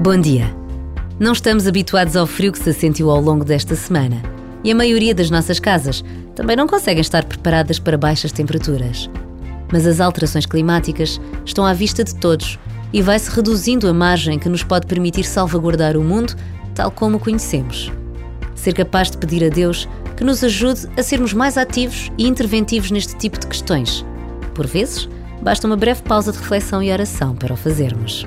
Bom dia. Não estamos habituados ao frio que se sentiu ao longo desta semana e a maioria das nossas casas também não conseguem estar preparadas para baixas temperaturas. Mas as alterações climáticas estão à vista de todos e vai-se reduzindo a margem que nos pode permitir salvaguardar o mundo tal como o conhecemos. Ser capaz de pedir a Deus que nos ajude a sermos mais ativos e interventivos neste tipo de questões. Por vezes, basta uma breve pausa de reflexão e oração para o fazermos.